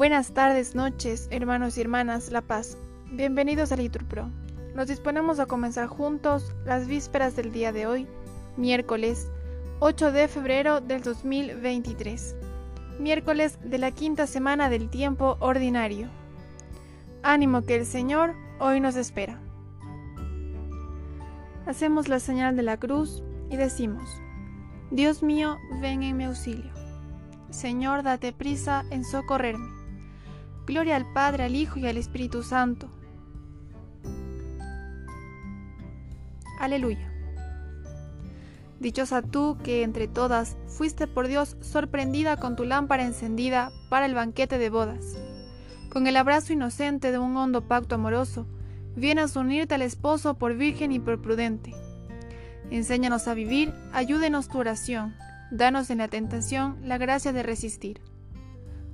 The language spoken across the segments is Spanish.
Buenas tardes, noches, hermanos y hermanas La Paz. Bienvenidos a Liturpro. Nos disponemos a comenzar juntos las vísperas del día de hoy, miércoles 8 de febrero del 2023, miércoles de la quinta semana del tiempo ordinario. Ánimo que el Señor hoy nos espera. Hacemos la señal de la cruz y decimos, Dios mío, ven en mi auxilio. Señor, date prisa en socorrerme. Gloria al Padre, al Hijo y al Espíritu Santo. Aleluya. Dichosa tú que entre todas fuiste por Dios sorprendida con tu lámpara encendida para el banquete de bodas. Con el abrazo inocente de un hondo pacto amoroso, vienes a unirte al esposo por virgen y por prudente. Enséñanos a vivir, ayúdenos tu oración, danos en la tentación la gracia de resistir.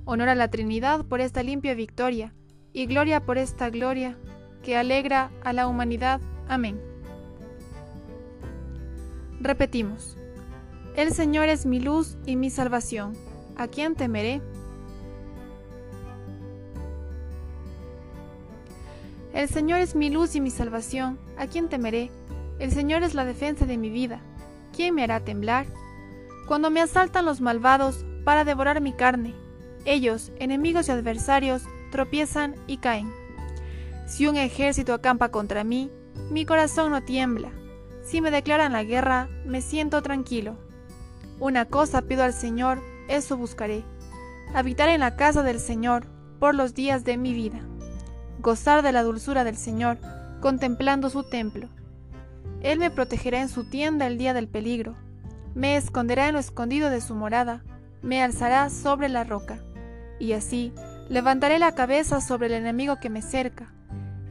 Honor a la Trinidad por esta limpia victoria, y gloria por esta gloria que alegra a la humanidad. Amén. Repetimos. El Señor es mi luz y mi salvación. ¿A quién temeré? El Señor es mi luz y mi salvación. ¿A quién temeré? El Señor es la defensa de mi vida. ¿Quién me hará temblar? Cuando me asaltan los malvados para devorar mi carne, ellos, enemigos y adversarios, tropiezan y caen. Si un ejército acampa contra mí, mi corazón no tiembla. Si me declaran la guerra, me siento tranquilo. Una cosa pido al Señor, eso buscaré. Habitar en la casa del Señor por los días de mi vida. Gozar de la dulzura del Señor, contemplando su templo. Él me protegerá en su tienda el día del peligro. Me esconderá en lo escondido de su morada. Me alzará sobre la roca y así levantaré la cabeza sobre el enemigo que me cerca.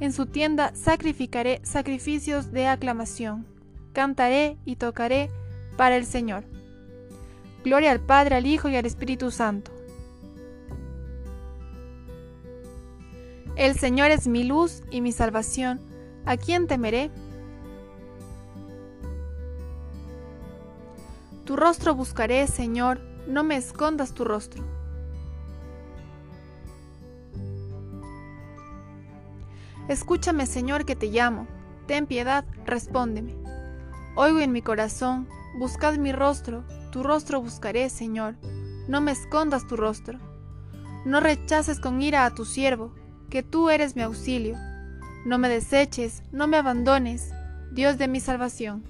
En su tienda sacrificaré sacrificios de aclamación, cantaré y tocaré para el Señor. Gloria al Padre, al Hijo y al Espíritu Santo. El Señor es mi luz y mi salvación. ¿A quién temeré? Tu rostro buscaré, Señor, no me escondas tu rostro. Escúchame, Señor, que te llamo. Ten piedad, respóndeme. Oigo en mi corazón, buscad mi rostro, tu rostro buscaré, Señor. No me escondas tu rostro. No rechaces con ira a tu siervo, que tú eres mi auxilio. No me deseches, no me abandones, Dios de mi salvación.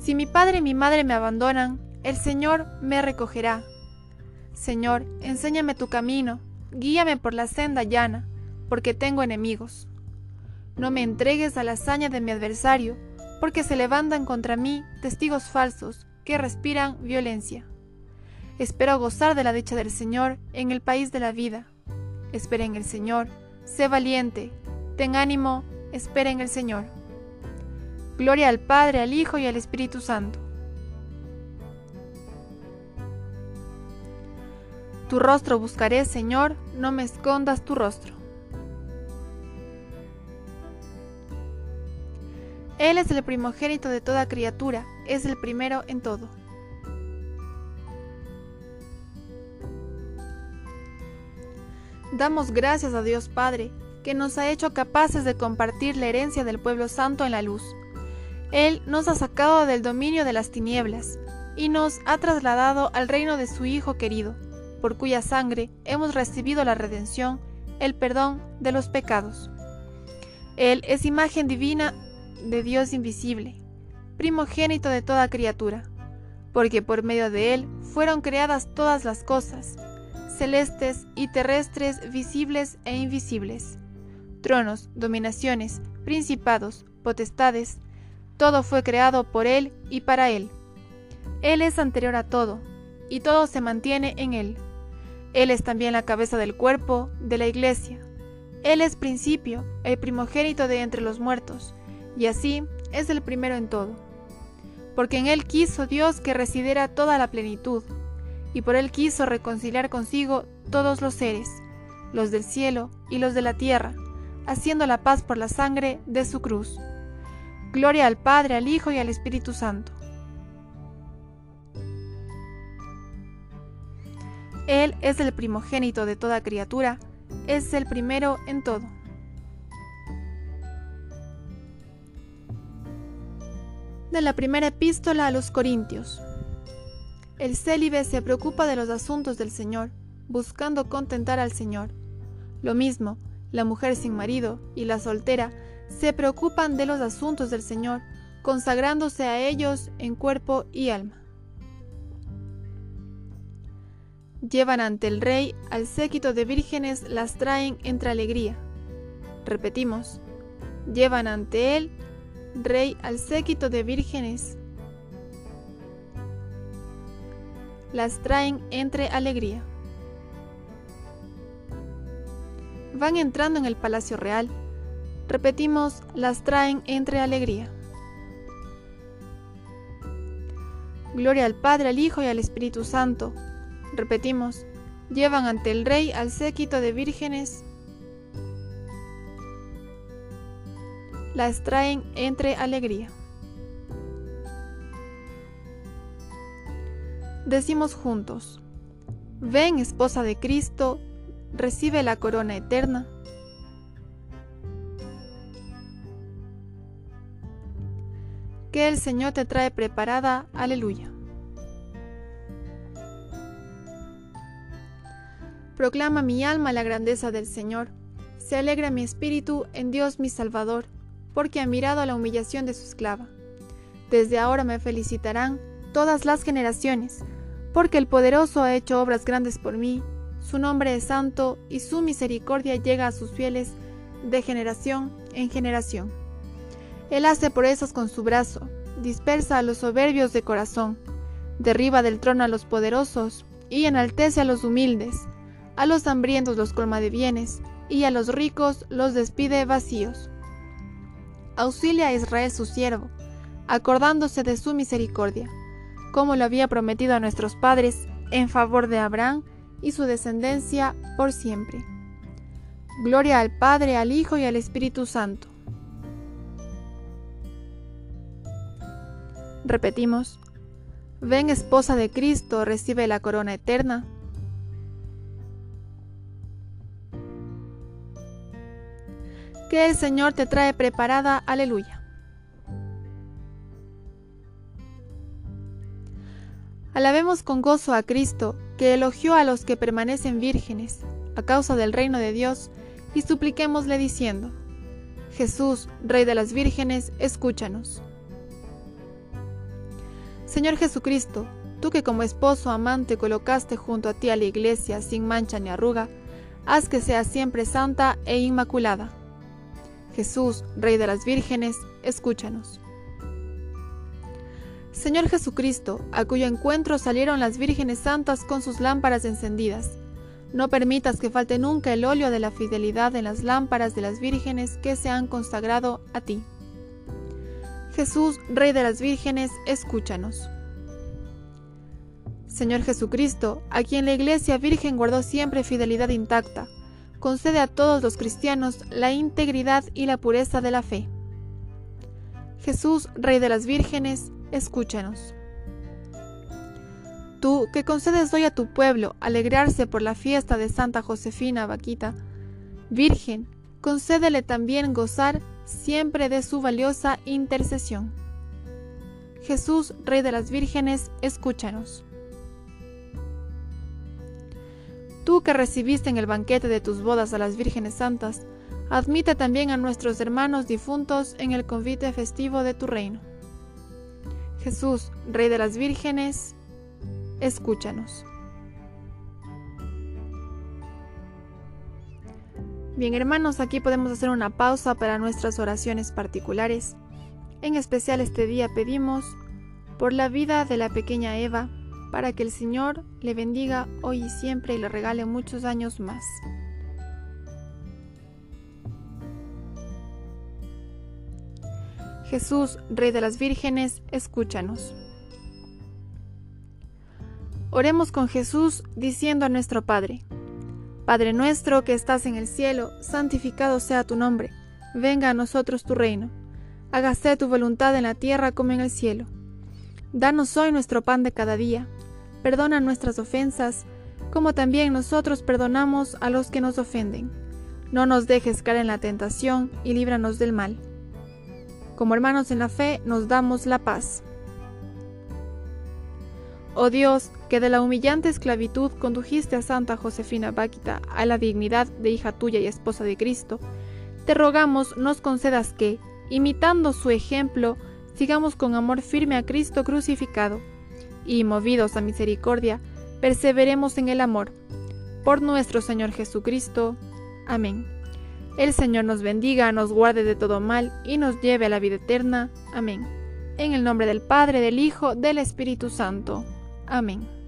Si mi padre y mi madre me abandonan, el Señor me recogerá. Señor, enséñame tu camino, guíame por la senda llana, porque tengo enemigos. No me entregues a la hazaña de mi adversario, porque se levantan contra mí testigos falsos que respiran violencia. Espero gozar de la dicha del Señor en el país de la vida. Espera en el Señor, sé valiente, ten ánimo, espera en el Señor. Gloria al Padre, al Hijo y al Espíritu Santo. Tu rostro buscaré, Señor, no me escondas tu rostro. Él es el primogénito de toda criatura, es el primero en todo. Damos gracias a Dios Padre, que nos ha hecho capaces de compartir la herencia del pueblo santo en la luz. Él nos ha sacado del dominio de las tinieblas y nos ha trasladado al reino de su Hijo querido, por cuya sangre hemos recibido la redención, el perdón de los pecados. Él es imagen divina de Dios invisible, primogénito de toda criatura, porque por medio de Él fueron creadas todas las cosas, celestes y terrestres, visibles e invisibles, tronos, dominaciones, principados, potestades, todo fue creado por Él y para Él. Él es anterior a todo, y todo se mantiene en Él. Él es también la cabeza del cuerpo de la iglesia. Él es principio, el primogénito de entre los muertos, y así es el primero en todo. Porque en Él quiso Dios que residiera toda la plenitud, y por Él quiso reconciliar consigo todos los seres, los del cielo y los de la tierra, haciendo la paz por la sangre de su cruz. Gloria al Padre, al Hijo y al Espíritu Santo. Él es el primogénito de toda criatura, es el primero en todo. De la primera epístola a los Corintios. El célibe se preocupa de los asuntos del Señor, buscando contentar al Señor. Lo mismo, la mujer sin marido y la soltera se preocupan de los asuntos del Señor, consagrándose a ellos en cuerpo y alma. Llevan ante el rey al séquito de vírgenes, las traen entre alegría. Repetimos, llevan ante él, rey, al séquito de vírgenes, las traen entre alegría. Van entrando en el palacio real. Repetimos, las traen entre alegría. Gloria al Padre, al Hijo y al Espíritu Santo. Repetimos, llevan ante el Rey al séquito de vírgenes. Las traen entre alegría. Decimos juntos, ven esposa de Cristo, recibe la corona eterna. Que el Señor te trae preparada, aleluya. Proclama mi alma la grandeza del Señor. Se alegra mi espíritu en Dios mi Salvador, porque ha mirado la humillación de su esclava. Desde ahora me felicitarán todas las generaciones, porque el poderoso ha hecho obras grandes por mí su nombre es santo y su misericordia llega a sus fieles de generación en generación. Él hace proezas con su brazo, dispersa a los soberbios de corazón, derriba del trono a los poderosos y enaltece a los humildes, a los hambrientos los colma de bienes y a los ricos los despide vacíos. Auxilia a Israel su siervo, acordándose de su misericordia, como lo había prometido a nuestros padres en favor de Abraham y su descendencia por siempre. Gloria al Padre, al Hijo y al Espíritu Santo. Repetimos, ven esposa de Cristo, recibe la corona eterna. Que el Señor te trae preparada, aleluya. Alabemos con gozo a Cristo, que elogió a los que permanecen vírgenes, a causa del reino de Dios, y supliquémosle diciendo, Jesús, Rey de las vírgenes, escúchanos. Señor Jesucristo, tú que como esposo amante colocaste junto a ti a la iglesia sin mancha ni arruga, haz que sea siempre santa e inmaculada. Jesús, Rey de las vírgenes, escúchanos. Señor Jesucristo, a cuyo encuentro salieron las vírgenes santas con sus lámparas encendidas. No permitas que falte nunca el óleo de la fidelidad en las lámparas de las vírgenes que se han consagrado a ti. Jesús, Rey de las vírgenes, escúchanos. Señor Jesucristo, a quien la Iglesia Virgen guardó siempre fidelidad intacta, concede a todos los cristianos la integridad y la pureza de la fe. Jesús, Rey de las vírgenes, escúchanos. Tú, que concedes hoy a tu pueblo alegrarse por la fiesta de Santa Josefina Vaquita, Virgen, concédele también gozar siempre de su valiosa intercesión. Jesús, Rey de las Vírgenes, escúchanos. Tú que recibiste en el banquete de tus bodas a las vírgenes santas, admite también a nuestros hermanos difuntos en el convite festivo de tu reino. Jesús, Rey de las vírgenes, escúchanos. Bien hermanos, aquí podemos hacer una pausa para nuestras oraciones particulares. En especial este día pedimos por la vida de la pequeña Eva, para que el Señor le bendiga hoy y siempre y le regale muchos años más. Jesús, Rey de las Vírgenes, escúchanos. Oremos con Jesús diciendo a nuestro Padre, Padre nuestro que estás en el cielo, santificado sea tu nombre, venga a nosotros tu reino, hágase tu voluntad en la tierra como en el cielo. Danos hoy nuestro pan de cada día, perdona nuestras ofensas, como también nosotros perdonamos a los que nos ofenden. No nos dejes caer en la tentación y líbranos del mal. Como hermanos en la fe, nos damos la paz. Oh Dios, que de la humillante esclavitud condujiste a Santa Josefina Báquita a la dignidad de hija tuya y esposa de Cristo, te rogamos nos concedas que, imitando su ejemplo, sigamos con amor firme a Cristo crucificado, y, movidos a misericordia, perseveremos en el amor. Por nuestro Señor Jesucristo. Amén. El Señor nos bendiga, nos guarde de todo mal y nos lleve a la vida eterna. Amén. En el nombre del Padre, del Hijo, del Espíritu Santo. Amén.